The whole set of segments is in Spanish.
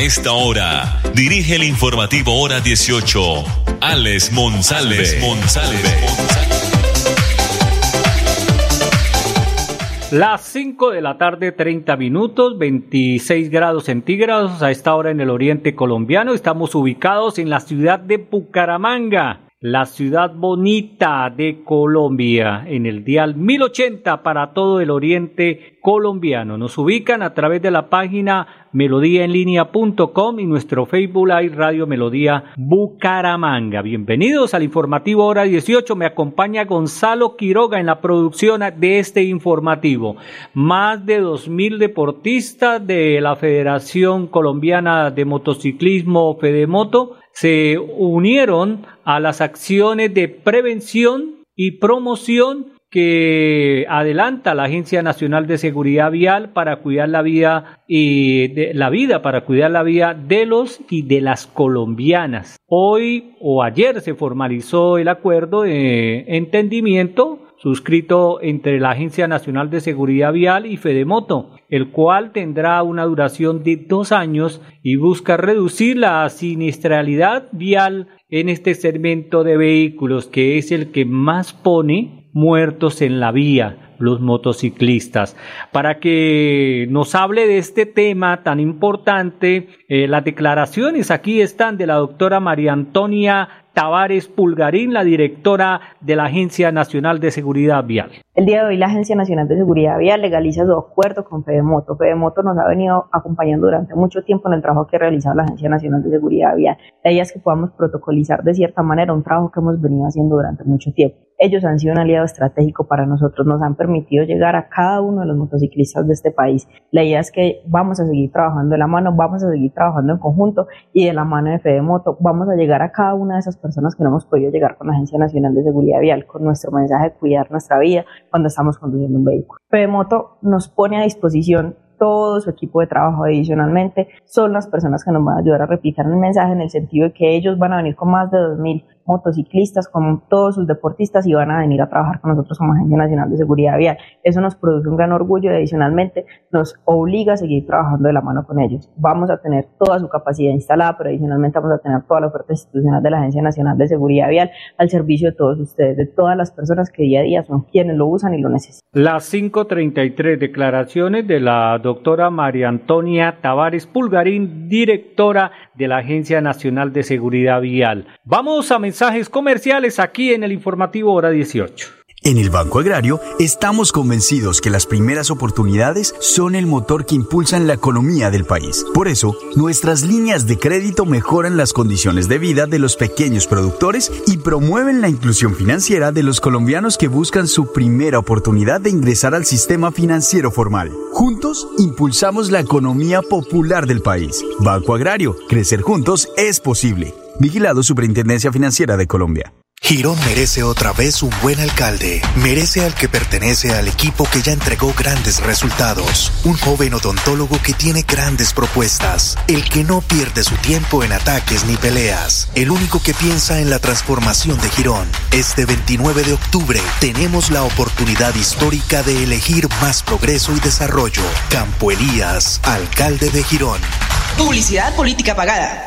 A esta hora, dirige el informativo Hora 18, Alex Monsalve. Las 5 de la tarde, 30 minutos, 26 grados centígrados a esta hora en el oriente colombiano. Estamos ubicados en la ciudad de Bucaramanga la ciudad bonita de Colombia, en el dial 1080 para todo el oriente colombiano. Nos ubican a través de la página melodíaenlínea.com y nuestro Facebook Live Radio Melodía Bucaramanga. Bienvenidos al informativo hora 18. Me acompaña Gonzalo Quiroga en la producción de este informativo. Más de 2.000 deportistas de la Federación Colombiana de Motociclismo Fedemoto se unieron a las acciones de prevención y promoción que adelanta la Agencia Nacional de Seguridad Vial para cuidar la vida y de, la vida para cuidar la vida de los y de las colombianas. Hoy o ayer se formalizó el acuerdo de entendimiento suscrito entre la Agencia Nacional de Seguridad Vial y Fedemoto, el cual tendrá una duración de dos años y busca reducir la siniestralidad vial en este segmento de vehículos que es el que más pone muertos en la vía, los motociclistas. Para que nos hable de este tema tan importante, eh, las declaraciones aquí están de la doctora María Antonia Tavares Pulgarín, la directora de la Agencia Nacional de Seguridad Vial. El día de hoy la Agencia Nacional de Seguridad Vial legaliza su acuerdo con Fedemoto. Fedemoto nos ha venido acompañando durante mucho tiempo en el trabajo que ha realizado la Agencia Nacional de Seguridad Vial. La idea es que podamos protocolizar de cierta manera un trabajo que hemos venido haciendo durante mucho tiempo. Ellos han sido un aliado estratégico para nosotros, nos han permitido llegar a cada uno de los motociclistas de este país. La idea es que vamos a seguir trabajando de la mano, vamos a seguir trabajando en conjunto y de la mano de Fedemoto vamos a llegar a cada una de esas personas que no hemos podido llegar con la Agencia Nacional de Seguridad Vial, con nuestro mensaje de cuidar nuestra vida cuando estamos conduciendo un vehículo. Fedemoto nos pone a disposición todo su equipo de trabajo adicionalmente son las personas que nos van a ayudar a replicar el mensaje en el sentido de que ellos van a venir con más de 2.000 motociclistas, con todos sus deportistas y van a venir a trabajar con nosotros como Agencia Nacional de Seguridad Vial. Eso nos produce un gran orgullo y adicionalmente nos obliga a seguir trabajando de la mano con ellos. Vamos a tener toda su capacidad instalada, pero adicionalmente vamos a tener toda la oferta institucional de la Agencia Nacional de Seguridad Vial al servicio de todos ustedes, de todas las personas que día a día son quienes lo usan y lo necesitan. Las 533 declaraciones de la doctora María Antonia Tavares Pulgarín, directora de la Agencia Nacional de Seguridad Vial. Vamos a mensajes comerciales aquí en el informativo hora 18. En el Banco Agrario estamos convencidos que las primeras oportunidades son el motor que impulsan la economía del país. Por eso, nuestras líneas de crédito mejoran las condiciones de vida de los pequeños productores y promueven la inclusión financiera de los colombianos que buscan su primera oportunidad de ingresar al sistema financiero formal. Juntos, impulsamos la economía popular del país. Banco Agrario, crecer juntos es posible. Vigilado Superintendencia Financiera de Colombia. Girón merece otra vez un buen alcalde. Merece al que pertenece al equipo que ya entregó grandes resultados. Un joven odontólogo que tiene grandes propuestas. El que no pierde su tiempo en ataques ni peleas. El único que piensa en la transformación de Girón. Este 29 de octubre tenemos la oportunidad histórica de elegir más progreso y desarrollo. Campo Elías, alcalde de Girón. Publicidad política pagada.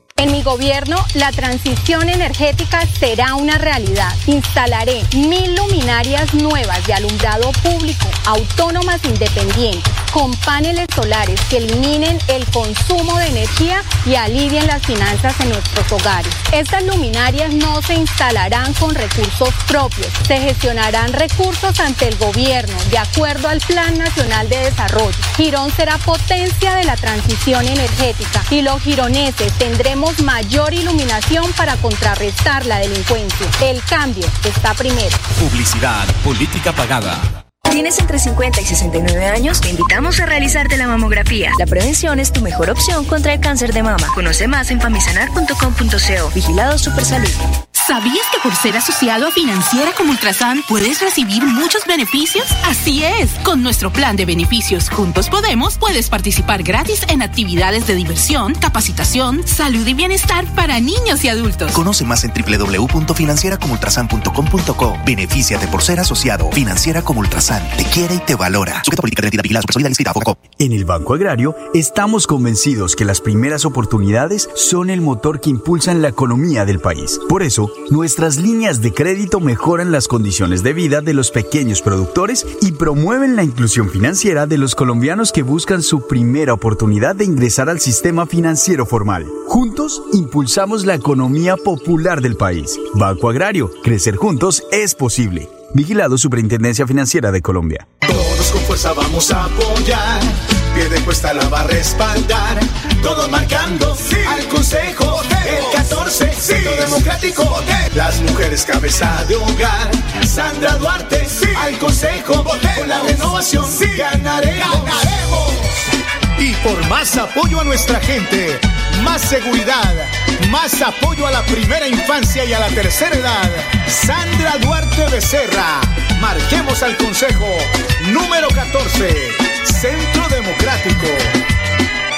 En mi gobierno, la transición energética será una realidad. Instalaré mil luminarias nuevas de alumbrado público, autónomas independientes, con paneles solares que eliminen el consumo de energía y alivien las finanzas en nuestros hogares. Estas luminarias no se instalarán con recursos propios, se gestionarán recursos ante el gobierno de acuerdo al Plan Nacional de Desarrollo. Girón será potencia de la transición energética y los gironeses tendremos mayor iluminación para contrarrestar la delincuencia. El cambio está primero. Publicidad, política pagada. ¿Tienes entre 50 y 69 años? Te invitamos a realizarte la mamografía. La prevención es tu mejor opción contra el cáncer de mama. Conoce más en famisanar.com.co. Vigilado Supersalud. ¿Sabías que por ser asociado a Financiera como Ultrasan puedes recibir muchos beneficios? Así es, con nuestro plan de beneficios Juntos Podemos puedes participar gratis en actividades de diversión, capacitación, salud y bienestar para niños y adultos. Conoce más en www.financieracomultrasan.com.co. Benefíciate por ser asociado. Financiera como Ultrasan te quiere y te valora. Sujeta política de identidad En el Banco Agrario estamos convencidos que las primeras oportunidades son el motor que impulsan la economía del país. Por eso, nuestras líneas de crédito mejoran las condiciones de vida de los pequeños productores y promueven la inclusión financiera de los colombianos que buscan su primera oportunidad de ingresar al sistema financiero formal. Juntos, impulsamos la economía popular del país. Banco Agrario, crecer juntos es posible. Vigilado Superintendencia Financiera de Colombia. Todos con fuerza vamos a apoyar. Pie de cuesta la va a respaldar. Todos marcando al Consejo. El 14, sí. democrático. Las mujeres cabeza de hogar. Sandra Duarte, al Consejo. Con la renovación ganaremos. ganaremos. Y por más apoyo a nuestra gente, más seguridad, más apoyo a la primera infancia y a la tercera edad. Sandra Duarte Becerra. Marquemos al Consejo número 14, Centro Democrático.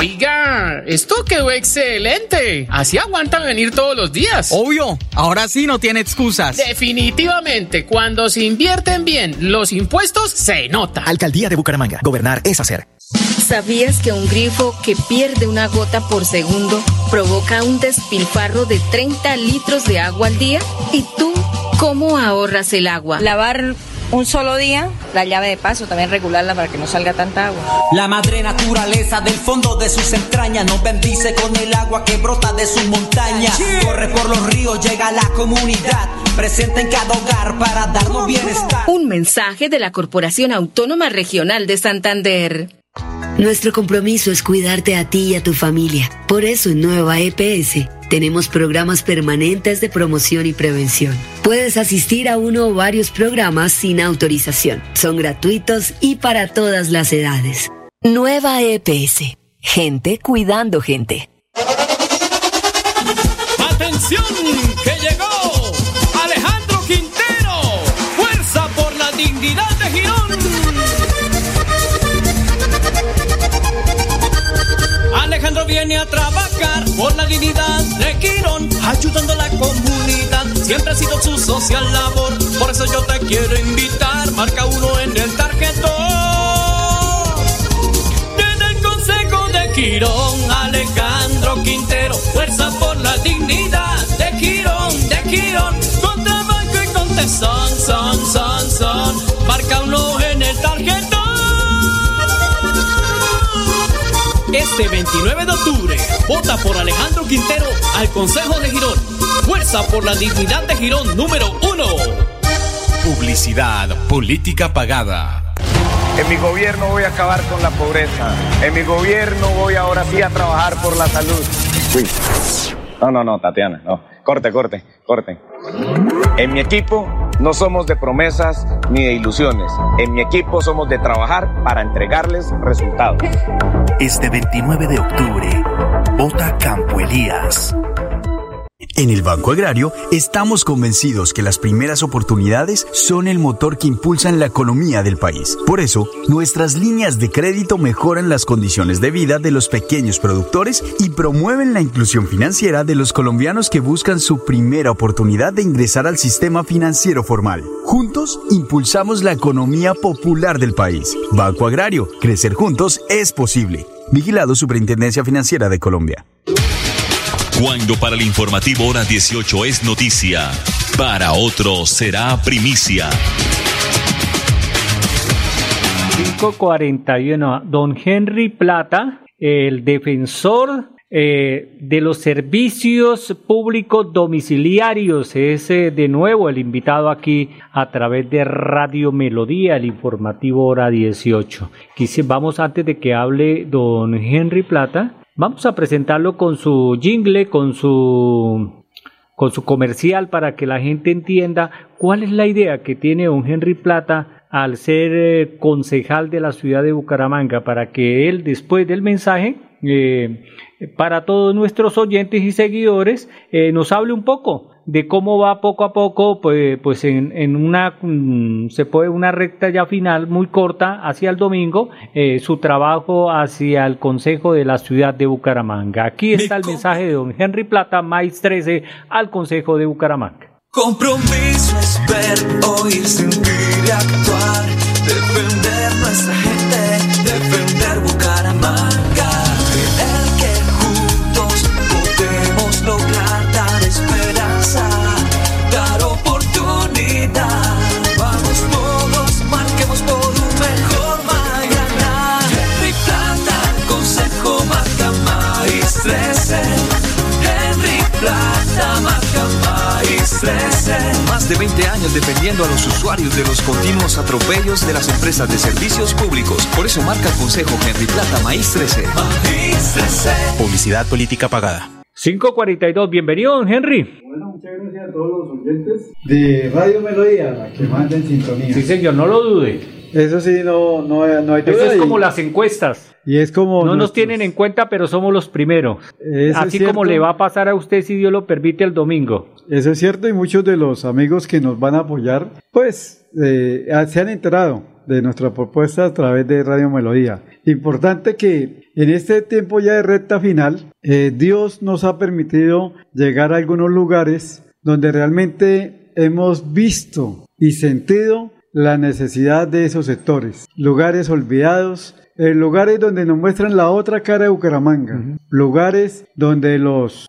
Oiga, esto quedó excelente. Así aguantan venir todos los días. Obvio, ahora sí no tiene excusas. Definitivamente, cuando se invierten bien los impuestos, se nota. Alcaldía de Bucaramanga. Gobernar es hacer. ¿Sabías que un grifo que pierde una gota por segundo provoca un despilfarro de 30 litros de agua al día? ¿Y tú cómo ahorras el agua? Lavar un solo día, la llave de paso, también regularla para que no salga tanta agua. La madre naturaleza del fondo de sus entrañas nos bendice con el agua que brota de sus montañas. Corre por los ríos, llega a la comunidad, presente en cada hogar para darnos bienestar. Un mensaje de la Corporación Autónoma Regional de Santander. Nuestro compromiso es cuidarte a ti y a tu familia. Por eso en Nueva EPS tenemos programas permanentes de promoción y prevención. Puedes asistir a uno o varios programas sin autorización. Son gratuitos y para todas las edades. Nueva EPS. Gente cuidando gente. ¡Atención! ¡Que llegó! Alejandro Quintero. Fuerza por la dignidad de Girón. Alejandro viene a trabajar por la dignidad de Quirón, ayudando a la comunidad. Siempre ha sido su social labor, por eso yo te quiero invitar. Marca uno en el tarjetón. Desde el Consejo de Quirón, Alejandro Quintero, fuerza por la dignidad de Quirón, de Quirón. Con trabajo y con tesón, son, son, son. Marca uno Este 29 de octubre, vota por Alejandro Quintero al Consejo de Girón. Fuerza por la dignidad de Girón número uno. Publicidad, política pagada. En mi gobierno voy a acabar con la pobreza. En mi gobierno voy ahora sí a trabajar por la salud. Uy. No, no, no, Tatiana, no. Corte, corte, corte. En mi equipo no somos de promesas ni de ilusiones. En mi equipo somos de trabajar para entregarles resultados. Este 29 de octubre, vota Campo Elías. En el Banco Agrario estamos convencidos que las primeras oportunidades son el motor que impulsan la economía del país. Por eso, nuestras líneas de crédito mejoran las condiciones de vida de los pequeños productores y promueven la inclusión financiera de los colombianos que buscan su primera oportunidad de ingresar al sistema financiero formal. Juntos, impulsamos la economía popular del país. Banco Agrario, crecer juntos es posible. Vigilado Superintendencia Financiera de Colombia. Cuando para el informativo hora 18 es noticia, para otros será primicia. 541. Don Henry Plata, el defensor eh, de los servicios públicos domiciliarios, es eh, de nuevo el invitado aquí a través de Radio Melodía, el informativo hora 18. Quise, vamos antes de que hable don Henry Plata Vamos a presentarlo con su jingle, con su con su comercial para que la gente entienda cuál es la idea que tiene don Henry Plata al ser eh, concejal de la ciudad de Bucaramanga, para que él después del mensaje, eh, para todos nuestros oyentes y seguidores, eh, nos hable un poco de cómo va poco a poco, pues, pues en, en una, mm, se puede una recta ya final muy corta hacia el domingo, eh, su trabajo hacia el Consejo de la Ciudad de Bucaramanga. Aquí está el mensaje de don Henry Plata, maíz 13, al Consejo de Bucaramanga. Compromiso es ver, oír, sentir y actuar, defender nuestra Más de 20 años defendiendo a los usuarios de los continuos atropellos de las empresas de servicios públicos. Por eso marca el Consejo Henry Plata Maíz 13. Maíz 13. Publicidad política pagada. 542, bienvenido, don Henry. Bueno, muchas gracias a todos los oyentes de Radio Melodía, la que manden sintonía. Sí, señor, no lo dude. Eso sí, no, no, no hay duda. Eso es como las encuestas. Y es como. No nos tienen en cuenta, pero somos los primeros. Así como le va a pasar a usted si Dios lo permite el domingo. Eso es cierto, y muchos de los amigos que nos van a apoyar, pues eh, se han enterado de nuestra propuesta a través de Radio Melodía. Importante que en este tiempo ya de recta final, eh, Dios nos ha permitido llegar a algunos lugares donde realmente hemos visto y sentido la necesidad de esos sectores. Lugares olvidados, eh, lugares donde nos muestran la otra cara de Bucaramanga, lugares donde los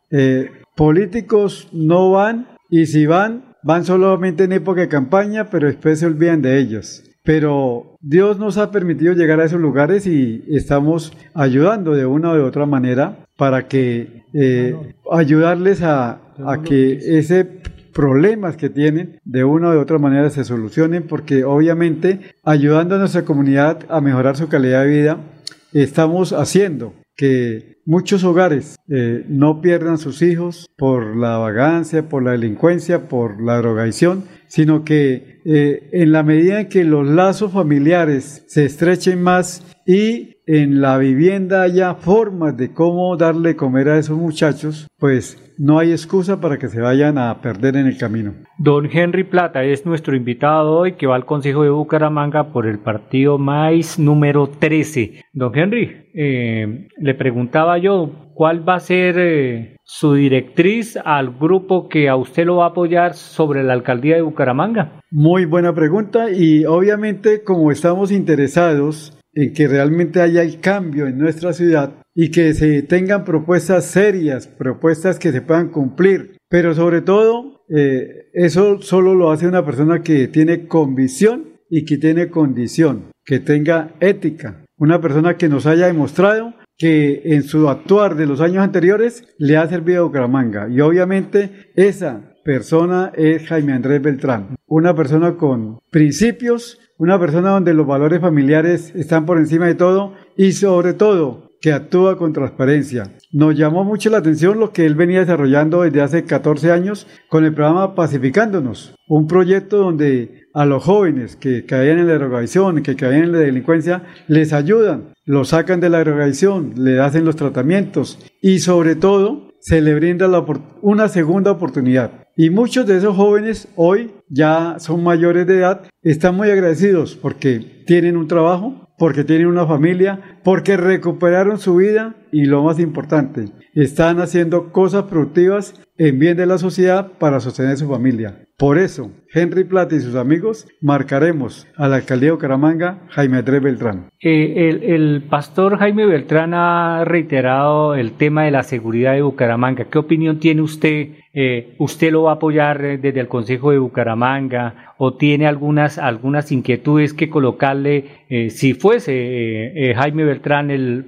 políticos no van y si van, van solamente en época de campaña, pero después se olvidan de ellos. Pero Dios nos ha permitido llegar a esos lugares y estamos ayudando de una o de otra manera para que eh, ayudarles a, a que ese problemas que tienen de una o de otra manera se solucionen porque obviamente ayudando a nuestra comunidad a mejorar su calidad de vida estamos haciendo que muchos hogares eh, no pierdan sus hijos por la vagancia, por la delincuencia, por la drogadicción, sino que eh, en la medida en que los lazos familiares se estrechen más y en la vivienda haya formas de cómo darle comer a esos muchachos, pues no hay excusa para que se vayan a perder en el camino. Don Henry Plata es nuestro invitado hoy que va al Consejo de Bucaramanga por el partido MAIS número 13. Don Henry, eh, le preguntaba yo, ¿cuál va a ser eh, su directriz al grupo que a usted lo va a apoyar sobre la alcaldía de Bucaramanga? Muy buena pregunta y obviamente como estamos interesados en que realmente haya el cambio en nuestra ciudad, y que se tengan propuestas serias, propuestas que se puedan cumplir. Pero sobre todo, eh, eso solo lo hace una persona que tiene convicción y que tiene condición, que tenga ética. Una persona que nos haya demostrado que en su actuar de los años anteriores le ha servido a Bucaramanga. Y obviamente esa persona es Jaime Andrés Beltrán. Una persona con principios, una persona donde los valores familiares están por encima de todo y sobre todo que actúa con transparencia. Nos llamó mucho la atención lo que él venía desarrollando desde hace 14 años con el programa Pacificándonos, un proyecto donde a los jóvenes que caían en la drogadicción, que caían en la delincuencia, les ayudan, los sacan de la drogadicción, le hacen los tratamientos y sobre todo se le brinda una segunda oportunidad. Y muchos de esos jóvenes hoy ya son mayores de edad, están muy agradecidos porque tienen un trabajo, porque tienen una familia, porque recuperaron su vida y lo más importante, están haciendo cosas productivas en bien de la sociedad para sostener su familia. Por eso, Henry Plata y sus amigos marcaremos a la alcaldía de Bucaramanga Jaime Andrés Beltrán. Eh, el, pastor Jaime Beltrán ha reiterado el tema de la seguridad de Bucaramanga. ¿Qué opinión tiene usted? Eh, ¿Usted lo va a apoyar eh, desde el Consejo de Bucaramanga o tiene algunas, algunas inquietudes que colocarle si fuese Jaime Beltrán el,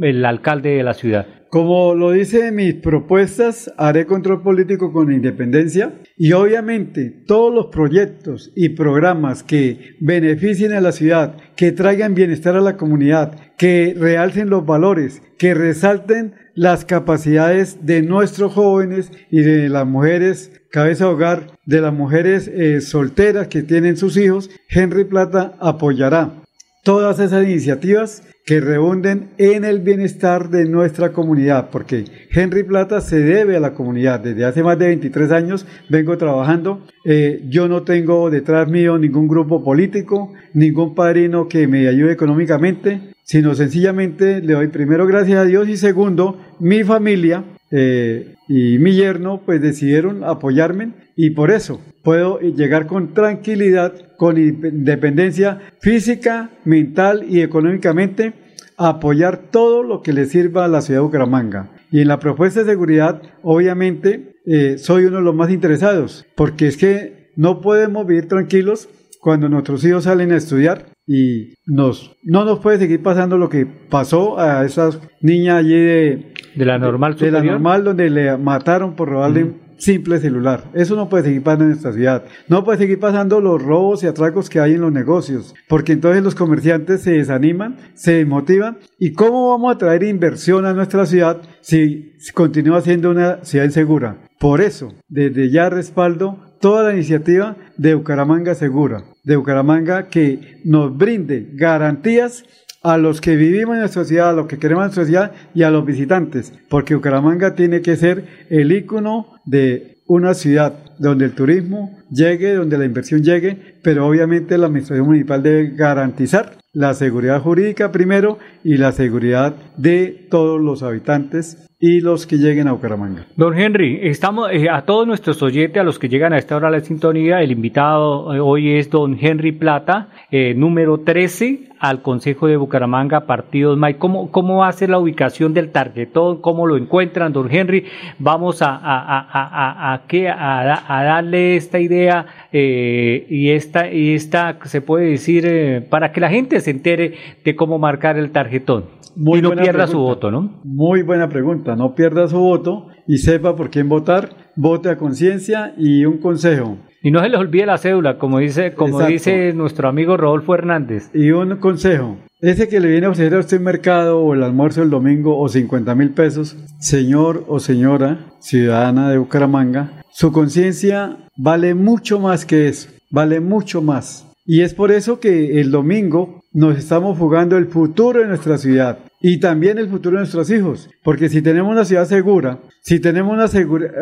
el alcalde de la ciudad? Como lo dice en mis propuestas, haré control político con independencia y obviamente todos los proyectos y programas que beneficien a la ciudad, que traigan bienestar a la comunidad, que realcen los valores, que resalten las capacidades de nuestros jóvenes y de las mujeres cabeza de hogar, de las mujeres eh, solteras que tienen sus hijos, Henry Plata apoyará todas esas iniciativas que rebunden en el bienestar de nuestra comunidad, porque Henry Plata se debe a la comunidad. Desde hace más de 23 años vengo trabajando. Eh, yo no tengo detrás mío ningún grupo político, ningún padrino que me ayude económicamente, sino sencillamente le doy primero gracias a Dios y segundo, mi familia eh, y mi yerno pues decidieron apoyarme y por eso puedo llegar con tranquilidad, con independencia física, mental y económicamente a apoyar todo lo que le sirva a la ciudad de Bucaramanga. Y en la propuesta de seguridad, obviamente, eh, soy uno de los más interesados, porque es que no podemos vivir tranquilos cuando nuestros hijos salen a estudiar y nos, no nos puede seguir pasando lo que pasó a esas niñas allí de, de la normal de, la normal donde le mataron por robarle simple celular. Eso no puede seguir pasando en nuestra ciudad. No puede seguir pasando los robos y atracos que hay en los negocios, porque entonces los comerciantes se desaniman, se desmotivan. ¿Y cómo vamos a traer inversión a nuestra ciudad si continúa siendo una ciudad insegura? Por eso, desde ya respaldo toda la iniciativa de Bucaramanga Segura, de Bucaramanga que nos brinde garantías a los que vivimos en nuestra ciudad, a los que queremos en nuestra ciudad y a los visitantes, porque Bucaramanga tiene que ser el ícono de una ciudad donde el turismo llegue, donde la inversión llegue, pero obviamente la administración municipal debe garantizar la seguridad jurídica primero y la seguridad de todos los habitantes y los que lleguen a Bucaramanga. Don Henry, estamos eh, a todos nuestros oyentes, a los que llegan a esta hora de la sintonía, el invitado eh, hoy es don Henry Plata, eh, número 13 al Consejo de Bucaramanga, Partidos MAI. ¿Cómo, ¿Cómo va a ser la ubicación del tarjetón? ¿Cómo lo encuentran, don Henry? Vamos a, a, a, a, a darle esta idea y, esta, y esta, se puede decir, para que la gente se entere de cómo marcar el tarjetón. Muy y no pierda su voto, ¿no? Muy buena pregunta, no pierda su voto y sepa por quién votar, vote a conciencia y un consejo. Y no se les olvide la cédula, como dice, como dice nuestro amigo Rodolfo Hernández. Y un consejo, ese que le viene a ofrecer a usted el mercado o el almuerzo del domingo o 50 mil pesos, señor o señora ciudadana de Bucaramanga, su conciencia vale mucho más que eso, vale mucho más. Y es por eso que el domingo nos estamos jugando el futuro de nuestra ciudad y también el futuro de nuestros hijos. Porque si tenemos una ciudad segura, si tenemos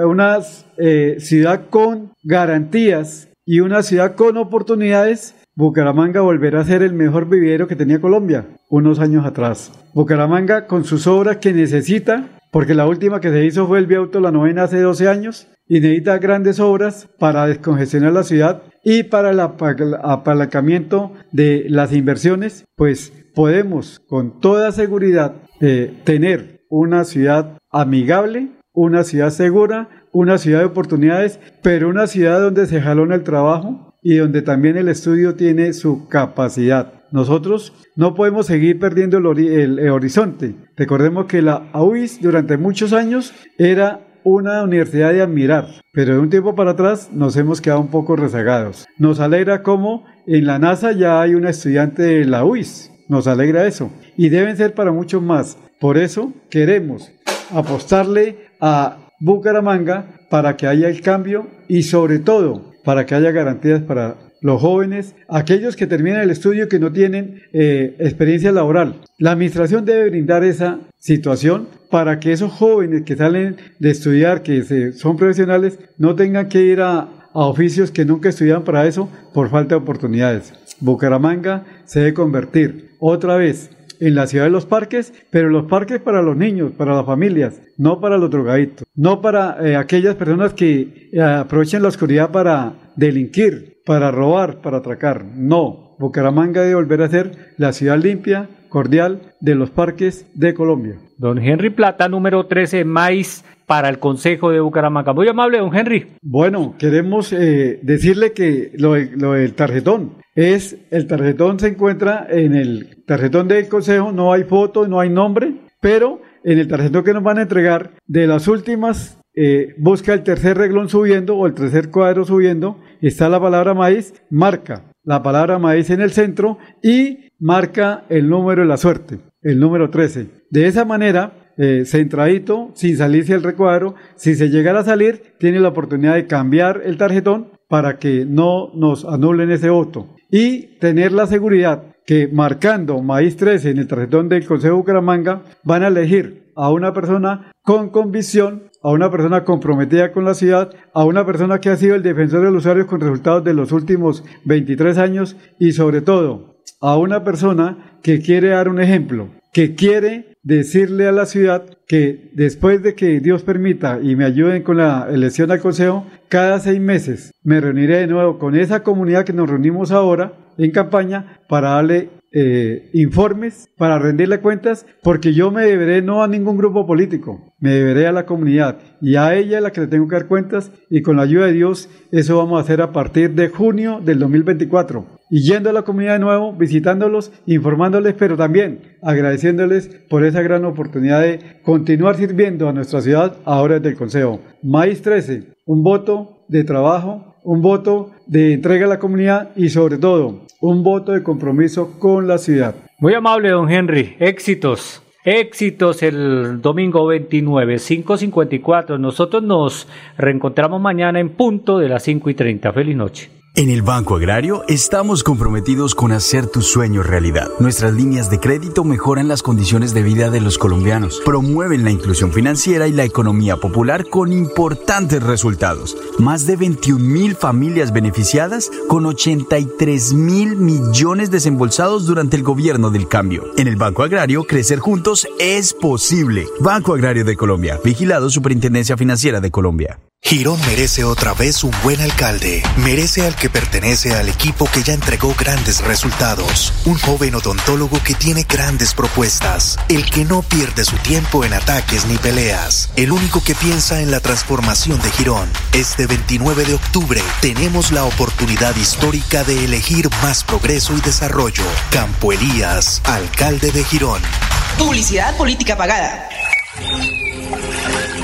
una, eh, ciudad con garantías y una ciudad con oportunidades, Bucaramanga volverá a ser el mejor vivero que tenía Colombia unos años atrás. Bucaramanga con sus obras que necesita, porque la última que se hizo fue el Viauto La Novena hace 12 años, y necesita grandes obras para descongestionar la ciudad y para el apalancamiento de las inversiones, pues podemos con toda seguridad eh, tener una ciudad amigable, una ciudad segura, una ciudad de oportunidades, pero una ciudad donde se jalona el trabajo y donde también el estudio tiene su capacidad. Nosotros no podemos seguir perdiendo el, el horizonte. Recordemos que la AUIS durante muchos años era una universidad de admirar, pero de un tiempo para atrás nos hemos quedado un poco rezagados. Nos alegra como en la NASA ya hay una estudiante de la UIS, nos alegra eso, y deben ser para muchos más. Por eso queremos apostarle a Bucaramanga para que haya el cambio y sobre todo para que haya garantías para los jóvenes, aquellos que terminan el estudio que no tienen eh, experiencia laboral. La administración debe brindar esa situación para que esos jóvenes que salen de estudiar, que son profesionales, no tengan que ir a, oficios que nunca estudiaban para eso por falta de oportunidades. Bucaramanga se debe convertir otra vez en la ciudad de los parques, pero los parques para los niños, para las familias, no para los drogaditos, no para eh, aquellas personas que eh, aprovechan la oscuridad para delinquir, para robar, para atracar. No, Bucaramanga debe volver a ser la ciudad limpia, cordial de los parques de Colombia. Don Henry Plata, número 13, maíz para el Consejo de Bucaramanga. Muy amable, don Henry. Bueno, queremos eh, decirle que lo, lo, del tarjetón es, el tarjetón se encuentra en el tarjetón del Consejo, no hay foto, no hay nombre, pero en el tarjetón que nos van a entregar, de las últimas, eh, busca el tercer reglón subiendo o el tercer cuadro subiendo, está la palabra maíz, marca la palabra maíz en el centro y marca el número de la suerte, el número 13. De esa manera, eh, centradito, sin salirse el recuadro, si se llegara a salir, tiene la oportunidad de cambiar el tarjetón para que no nos anulen ese voto. Y tener la seguridad que marcando maíz 13 en el tarjetón del Consejo de Bucaramanga, van a elegir a una persona con convicción, a una persona comprometida con la ciudad, a una persona que ha sido el defensor del usuario con resultados de los últimos 23 años y sobre todo a una persona que quiere dar un ejemplo, que quiere decirle a la ciudad que después de que Dios permita y me ayuden con la elección al Consejo, cada seis meses me reuniré de nuevo con esa comunidad que nos reunimos ahora en campaña para darle eh, informes, para rendirle cuentas, porque yo me deberé no a ningún grupo político, me deberé a la comunidad. Y a ella es la que le tengo que dar cuentas y con la ayuda de Dios eso vamos a hacer a partir de junio del 2024 yendo a la comunidad de nuevo, visitándolos, informándoles, pero también agradeciéndoles por esa gran oportunidad de continuar sirviendo a nuestra ciudad ahora desde el Consejo. Maíz 13, un voto de trabajo, un voto de entrega a la comunidad y sobre todo un voto de compromiso con la ciudad. Muy amable, don Henry. Éxitos. Éxitos el domingo 29, 5.54. Nosotros nos reencontramos mañana en punto de las 5 y 30. Feliz noche. En el Banco Agrario estamos comprometidos con hacer tus sueños realidad. Nuestras líneas de crédito mejoran las condiciones de vida de los colombianos, promueven la inclusión financiera y la economía popular con importantes resultados. Más de 21 mil familias beneficiadas con 83 mil millones desembolsados durante el gobierno del cambio. En el Banco Agrario, crecer juntos es posible. Banco Agrario de Colombia, vigilado Superintendencia Financiera de Colombia. Girón merece otra vez un buen alcalde. Merece al que pertenece al equipo que ya entregó grandes resultados. Un joven odontólogo que tiene grandes propuestas. El que no pierde su tiempo en ataques ni peleas. El único que piensa en la transformación de Girón. Este 29 de octubre tenemos la oportunidad histórica de elegir más progreso y desarrollo. Campo Elías, alcalde de Girón. Publicidad política pagada.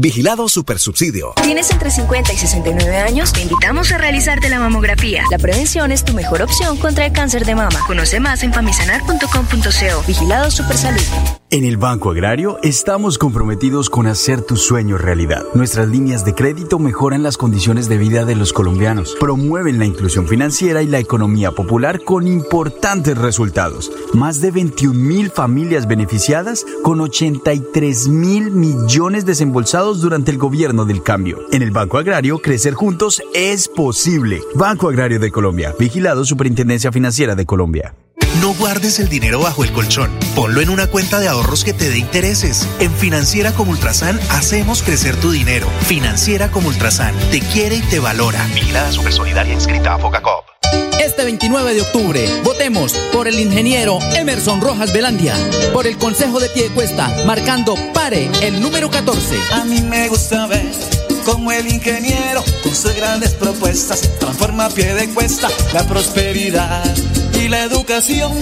Vigilado Supersubsidio. ¿Tienes entre 50 y 69 años? Te invitamos a realizarte la mamografía. La prevención es tu mejor opción contra el cáncer de mama. Conoce más en famisanar.com.co. Vigilado Supersalud. En el Banco Agrario estamos comprometidos con hacer tus sueños realidad. Nuestras líneas de crédito mejoran las condiciones de vida de los colombianos, promueven la inclusión financiera y la economía popular con importantes resultados. Más de 21 mil familias beneficiadas con 83 mil millones desembolsados durante el gobierno del cambio. En el Banco Agrario, crecer juntos es posible. Banco Agrario de Colombia, vigilado Superintendencia Financiera de Colombia. No guardes el dinero bajo el colchón. Ponlo en una cuenta de ahorros que te dé intereses. En Financiera como Ultrasan hacemos crecer tu dinero. Financiera como Ultrasan te quiere y te valora. Vigilada Solidaria inscrita a Focacop. Este 29 de octubre, votemos por el ingeniero Emerson Rojas Velandia, por el Consejo de Piedecuesta, marcando pare el número 14. A mí me gusta ver como el ingeniero, con sus grandes propuestas, transforma a pie de cuesta la prosperidad y la educación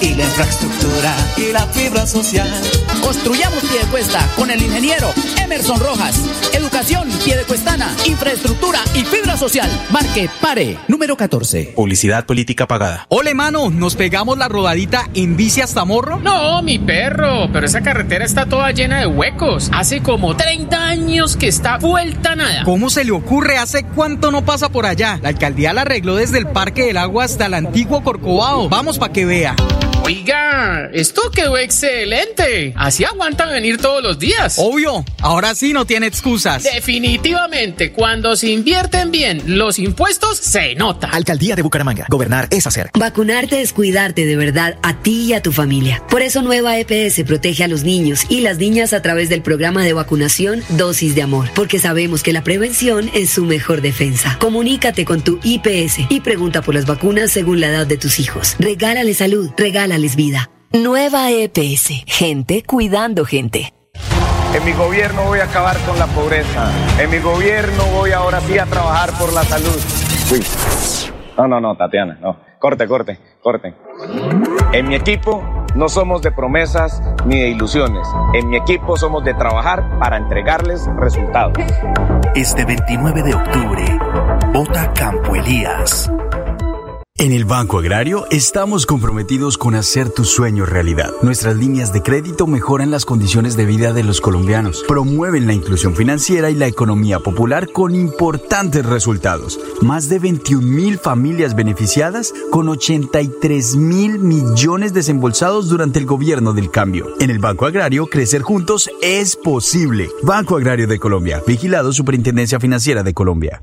y la infraestructura y la fibra social. Construyamos pie de cuesta con el ingeniero Emerson Rojas. Educación pie de cuestana, infraestructura y fibra social. Marque pare, número 14. Publicidad política pagada. Ole, mano, ¿nos pegamos la rodadita en bici hasta morro? No, mi perro, pero esa carretera está toda llena de huecos. Hace como 30 años que está vuelta nada. ¿Cómo se le ocurre? ¿Hace cuánto no pasa por allá? La alcaldía la arregló desde el Parque del Agua hasta el antiguo Corcovado. Vamos para que vea. Oiga, esto quedó excelente. Así aguantan venir todos los días. Obvio, ahora sí no tiene excusas. Definitivamente, cuando se invierten bien los impuestos, se nota. Alcaldía de Bucaramanga. Gobernar es hacer. Vacunarte es cuidarte de verdad a ti y a tu familia. Por eso Nueva EPS protege a los niños y las niñas a través del programa de vacunación Dosis de Amor. Porque sabemos que la prevención es su mejor defensa. Comunícate con tu IPS y pregunta por las vacunas según la edad de tus hijos. Regálale salud, regálales vida. Nueva EPS. Gente cuidando gente. En mi gobierno voy a acabar con la pobreza. En mi gobierno voy ahora sí a trabajar por la salud. Uy. No, no, no, Tatiana, no. Corte, corte, corte. En mi equipo no somos de promesas ni de ilusiones. En mi equipo somos de trabajar para entregarles resultados. Este 29 de octubre, vota Campo Elías. En el Banco Agrario estamos comprometidos con hacer tu sueño realidad. Nuestras líneas de crédito mejoran las condiciones de vida de los colombianos, promueven la inclusión financiera y la economía popular con importantes resultados. Más de 21 mil familias beneficiadas con 83 mil millones desembolsados durante el gobierno del cambio. En el Banco Agrario, crecer juntos es posible. Banco Agrario de Colombia, vigilado Superintendencia Financiera de Colombia.